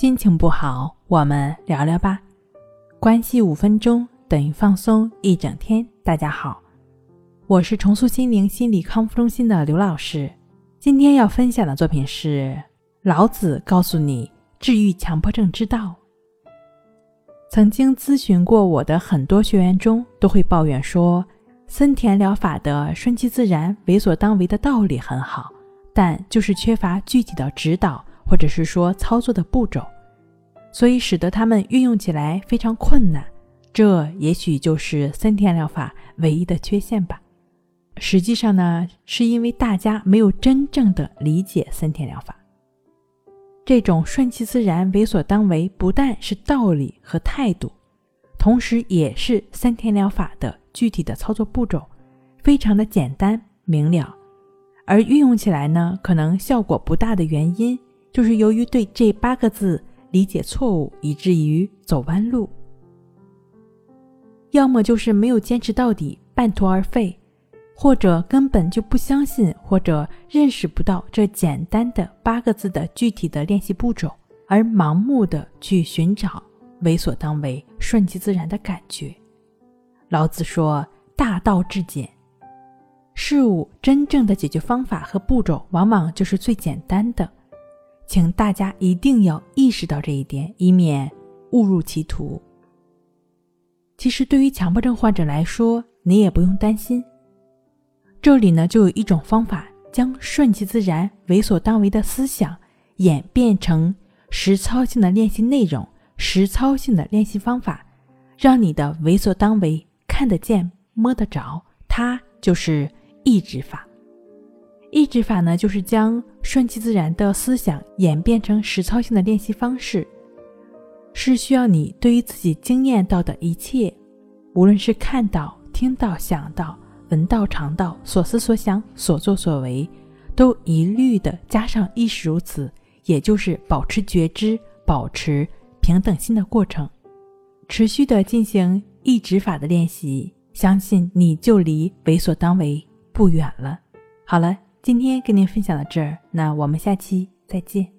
心情不好，我们聊聊吧。关系五分钟等于放松一整天。大家好，我是重塑心灵心理康复中心的刘老师。今天要分享的作品是老子告诉你治愈强迫症之道。曾经咨询过我的很多学员中，都会抱怨说，森田疗法的顺其自然、为所当为的道理很好，但就是缺乏具体的指导。或者是说操作的步骤，所以使得他们运用起来非常困难。这也许就是森田疗法唯一的缺陷吧。实际上呢，是因为大家没有真正的理解森田疗法。这种顺其自然、为所当为，不但是道理和态度，同时也是森田疗法的具体的操作步骤，非常的简单明了。而运用起来呢，可能效果不大的原因。就是由于对这八个字理解错误，以至于走弯路；要么就是没有坚持到底，半途而废；或者根本就不相信，或者认识不到这简单的八个字的具体的练习步骤，而盲目的去寻找为所当为、顺其自然的感觉。老子说：“大道至简，事物真正的解决方法和步骤，往往就是最简单的。”请大家一定要意识到这一点，以免误入歧途。其实，对于强迫症患者来说，你也不用担心。这里呢，就有一种方法，将顺其自然、为所当为的思想演变成实操性的练习内容、实操性的练习方法，让你的为所当为看得见、摸得着。它就是抑制法。抑制法呢，就是将顺其自然的思想演变成实操性的练习方式，是需要你对于自己经验到的一切，无论是看到、听到、想到、闻到、尝到、所思所想、所作所为，都一律的加上意识如此，也就是保持觉知、保持平等心的过程，持续的进行抑制法的练习，相信你就离为所当为不远了。好了。今天跟您分享到这儿，那我们下期再见。